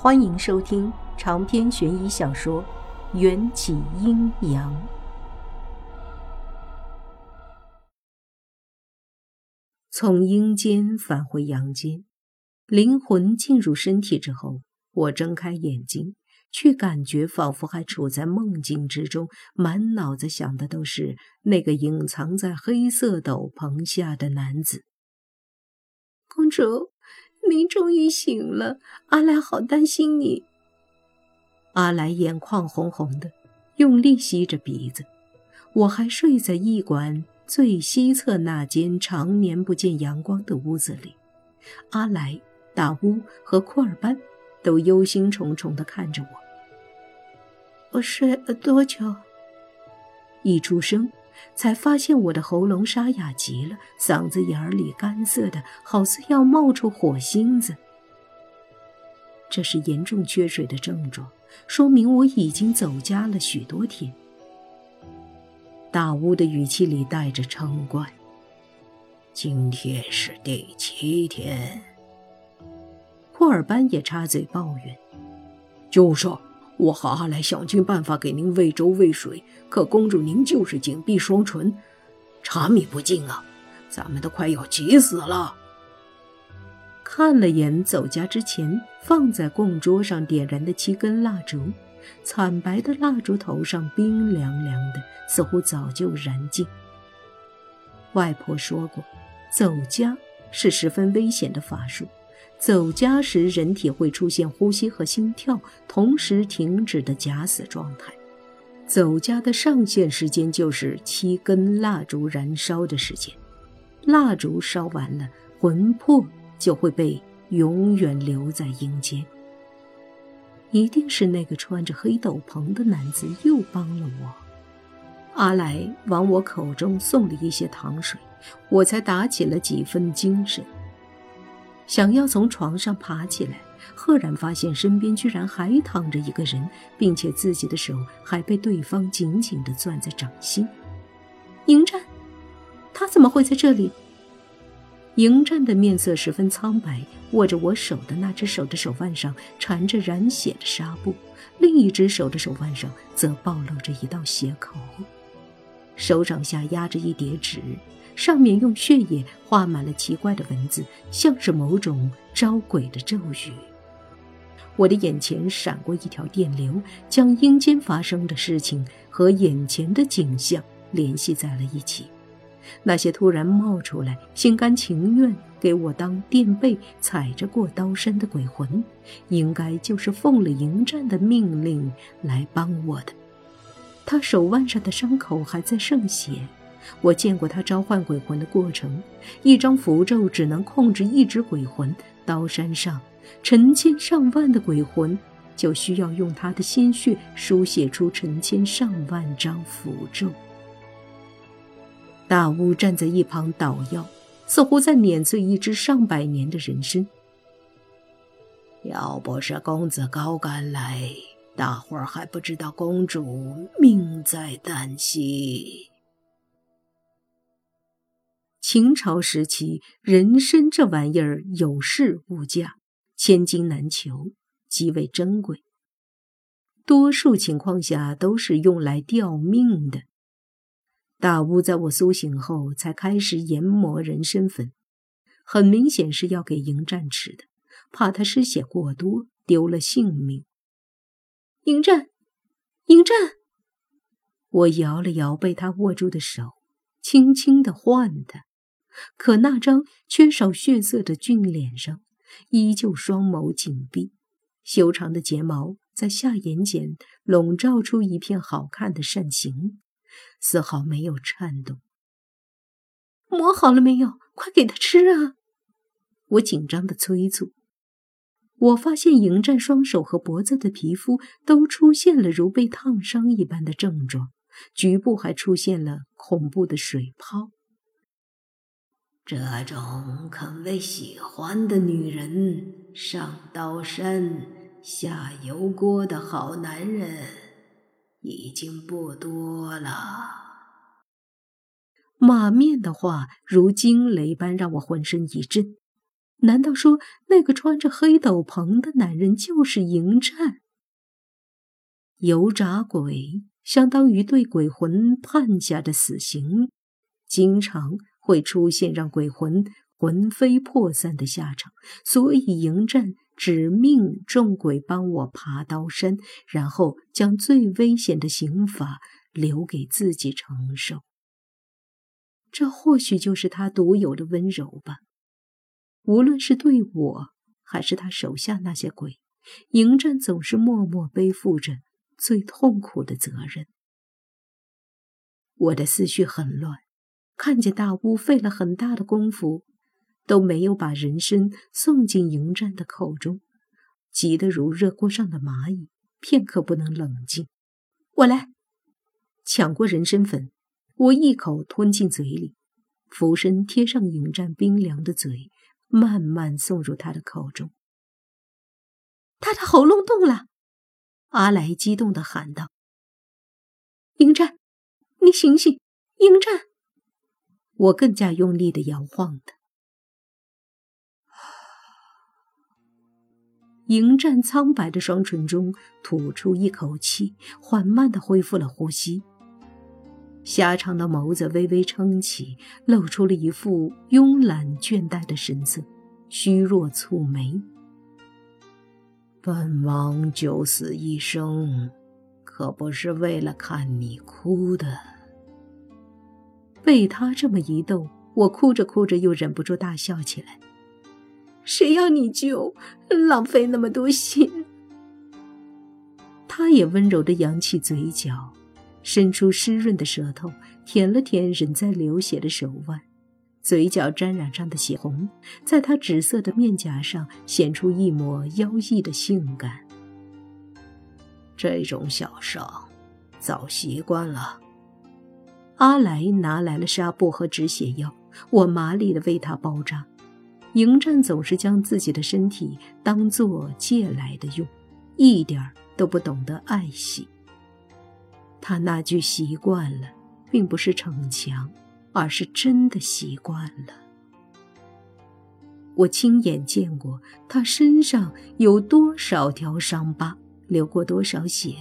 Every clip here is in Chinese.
欢迎收听长篇悬疑小说《缘起阴阳》。从阴间返回阳间，灵魂进入身体之后，我睁开眼睛，却感觉仿佛还处在梦境之中，满脑子想的都是那个隐藏在黑色斗篷下的男子。公主。您终于醒了，阿来好担心你。阿来眼眶红红的，用力吸着鼻子。我还睡在驿馆最西侧那间常年不见阳光的屋子里。阿来、大乌和库尔班都忧心忡忡地看着我。我睡了多久？一出生。才发现我的喉咙沙哑极了，嗓子眼儿里干涩的，好似要冒出火星子。这是严重缺水的症状，说明我已经走家了许多天。大巫的语气里带着嗔怪：“今天是第七天。”库尔班也插嘴抱怨：“就是。”我和阿来想尽办法给您喂粥喂水，可公主您就是紧闭双唇，茶米不进啊！咱们都快要急死了。看了眼走家之前放在供桌上点燃的七根蜡烛，惨白的蜡烛头上冰凉凉的，似乎早就燃尽。外婆说过，走家是十分危险的法术。走家时，人体会出现呼吸和心跳同时停止的假死状态。走家的上限时间就是七根蜡烛燃烧的时间，蜡烛烧完了，魂魄就会被永远留在阴间。一定是那个穿着黑斗篷的男子又帮了我。阿来往我口中送了一些糖水，我才打起了几分精神。想要从床上爬起来，赫然发现身边居然还躺着一个人，并且自己的手还被对方紧紧地攥在掌心。迎战，他怎么会在这里？迎战的面色十分苍白，握着我手的那只手的手腕上缠着染血的纱布，另一只手的手腕上则暴露着一道血口，手掌下压着一叠纸。上面用血液画满了奇怪的文字，像是某种招鬼的咒语。我的眼前闪过一条电流，将阴间发生的事情和眼前的景象联系在了一起。那些突然冒出来、心甘情愿给我当垫背、踩着过刀身的鬼魂，应该就是奉了迎战的命令来帮我的。他手腕上的伤口还在渗血。我见过他召唤鬼魂的过程，一张符咒只能控制一只鬼魂。刀山上成千上万的鬼魂，就需要用他的鲜血书写出成千上万张符咒。大巫站在一旁捣药，似乎在碾碎一只上百年的人参。要不是公子高赶来，大伙儿还不知道公主命在旦夕。秦朝时期，人参这玩意儿有市无价，千金难求，极为珍贵。多数情况下都是用来吊命的。大巫在我苏醒后才开始研磨人参粉，很明显是要给迎战吃的，怕他失血过多丢了性命。迎战，迎战！我摇了摇被他握住的手，轻轻地唤他。可那张缺少血色的俊脸上，依旧双眸紧闭，修长的睫毛在下眼睑笼罩出一片好看的扇形，丝毫没有颤动。磨好了没有？快给他吃啊！我紧张的催促。我发现迎战双手和脖子的皮肤都出现了如被烫伤一般的症状，局部还出现了恐怖的水泡。这种肯为喜欢的女人上刀山下油锅的好男人已经不多了。马面的话如惊雷般让我浑身一震。难道说那个穿着黑斗篷的男人就是迎战？油炸鬼相当于对鬼魂判下的死刑，经常会出现让鬼魂魂飞魄散的下场，所以迎战指命众鬼帮我爬刀山，然后将最危险的刑罚留给自己承受。这或许就是他独有的温柔吧。无论是对我，还是他手下那些鬼，迎战总是默默背负着。最痛苦的责任。我的思绪很乱，看见大巫费了很大的功夫，都没有把人参送进迎战的口中，急得如热锅上的蚂蚁，片刻不能冷静。我来，抢过人参粉，我一口吞进嘴里，俯身贴上迎战冰凉的嘴，慢慢送入他的口中。他的喉咙动了。阿来激动地喊道：“迎战，你醒醒！迎战！”我更加用力的摇晃他。迎战苍白的双唇中吐出一口气，缓慢的恢复了呼吸。狭长的眸子微微撑起，露出了一副慵懒倦怠的神色，虚弱蹙眉。本王九死一生，可不是为了看你哭的。被他这么一逗，我哭着哭着又忍不住大笑起来。谁要你救？浪费那么多心。他也温柔地扬起嘴角，伸出湿润的舌头舔了舔仍在流血的手腕。嘴角沾染上的血红，在他紫色的面颊上显出一抹妖异的性感。这种小伤，早习惯了。阿来拿来了纱布和止血药，我麻利的为他包扎。迎战总是将自己的身体当做借来的用，一点都不懂得爱惜。他那句习惯了，并不是逞强。而是真的习惯了。我亲眼见过他身上有多少条伤疤，流过多少血，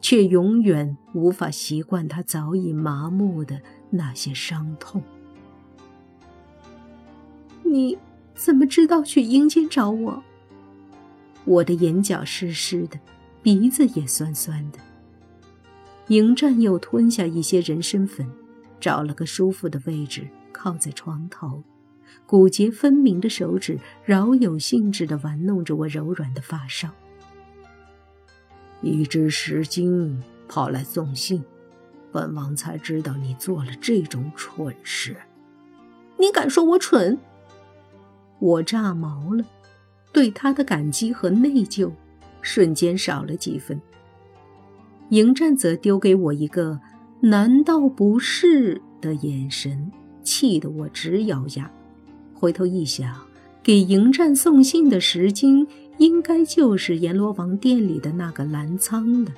却永远无法习惯他早已麻木的那些伤痛。你怎么知道去阴间找我？我的眼角湿湿的，鼻子也酸酸的。迎战又吞下一些人参粉。找了个舒服的位置，靠在床头，骨节分明的手指饶有兴致地玩弄着我柔软的发梢。一只石精跑来送信，本王才知道你做了这种蠢事。你敢说我蠢？我炸毛了，对他的感激和内疚瞬间少了几分。迎战则丢给我一个。难道不是的眼神，气得我直咬牙。回头一想，给迎战送信的石精，应该就是阎罗王殿里的那个蓝苍的。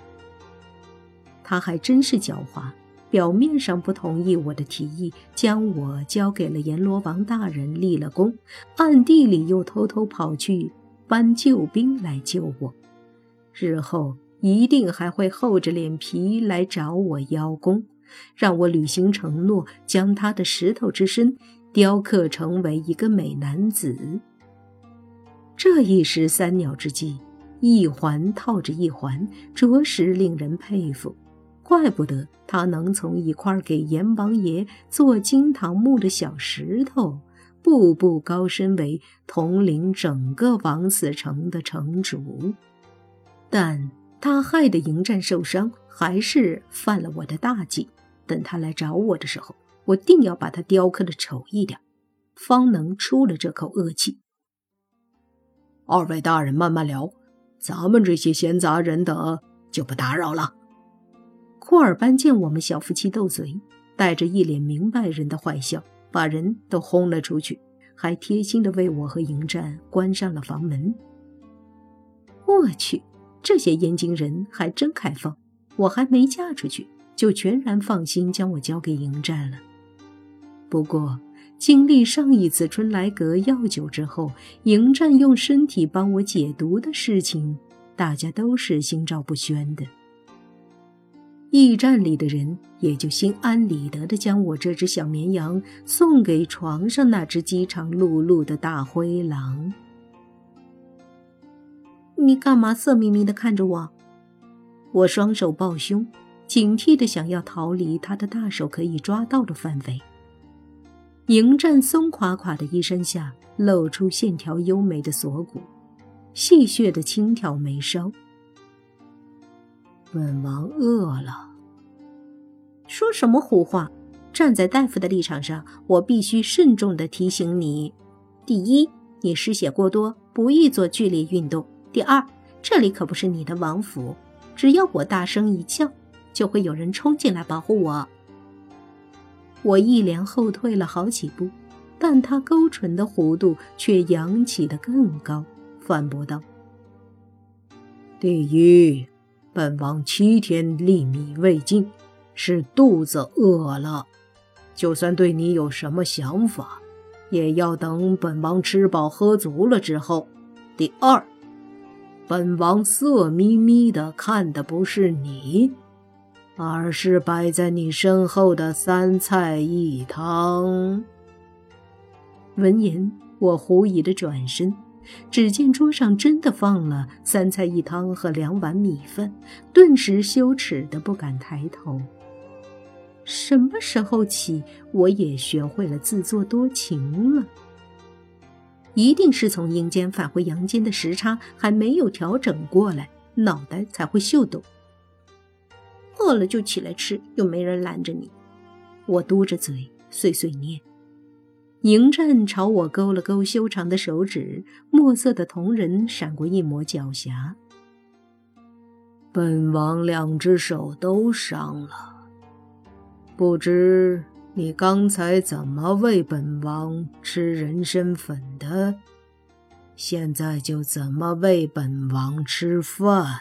他还真是狡猾，表面上不同意我的提议，将我交给了阎罗王大人立了功，暗地里又偷偷跑去搬救兵来救我。日后。一定还会厚着脸皮来找我邀功，让我履行承诺，将他的石头之身雕刻成为一个美男子。这一石三鸟之计，一环套着一环，着实令人佩服。怪不得他能从一块给阎王爷做金堂木的小石头，步步高升为统领整个王死城的城主。但。他害得迎战受伤，还是犯了我的大忌。等他来找我的时候，我定要把他雕刻的丑一点，方能出了这口恶气。二位大人慢慢聊，咱们这些闲杂人等就不打扰了。库尔班见我们小夫妻斗嘴，带着一脸明白人的坏笑，把人都轰了出去，还贴心的为我和迎战关上了房门。我去！这些燕京人还真开放，我还没嫁出去，就全然放心将我交给迎战了。不过，经历上一次春来阁药酒之后，迎战用身体帮我解毒的事情，大家都是心照不宣的。驿站里的人也就心安理得地将我这只小绵羊送给床上那只饥肠辘辘的大灰狼。你干嘛色眯眯地看着我？我双手抱胸，警惕地想要逃离他的大手可以抓到的范围。迎战松垮垮的衣衫下露出线条优美的锁骨，戏谑的轻挑眉梢。本王饿了。说什么胡话！站在大夫的立场上，我必须慎重地提醒你：第一，你失血过多，不宜做剧烈运动；第二，这里可不是你的王府，只要我大声一叫，就会有人冲进来保护我。我一连后退了好几步，但他勾唇的弧度却扬起的更高，反驳道：“第一。”本王七天粒米未进，是肚子饿了。就算对你有什么想法，也要等本王吃饱喝足了之后。第二，本王色眯眯的看的不是你，而是摆在你身后的三菜一汤。闻言，我狐疑的转身。只见桌上真的放了三菜一汤和两碗米饭，顿时羞耻的不敢抬头。什么时候起，我也学会了自作多情了？一定是从阴间返回阳间的时差还没有调整过来，脑袋才会秀逗。饿了就起来吃，又没人拦着你。我嘟着嘴碎碎念。迎战朝我勾了勾修长的手指，墨色的瞳仁闪过一抹狡黠。本王两只手都伤了，不知你刚才怎么喂本王吃人参粉的，现在就怎么喂本王吃饭。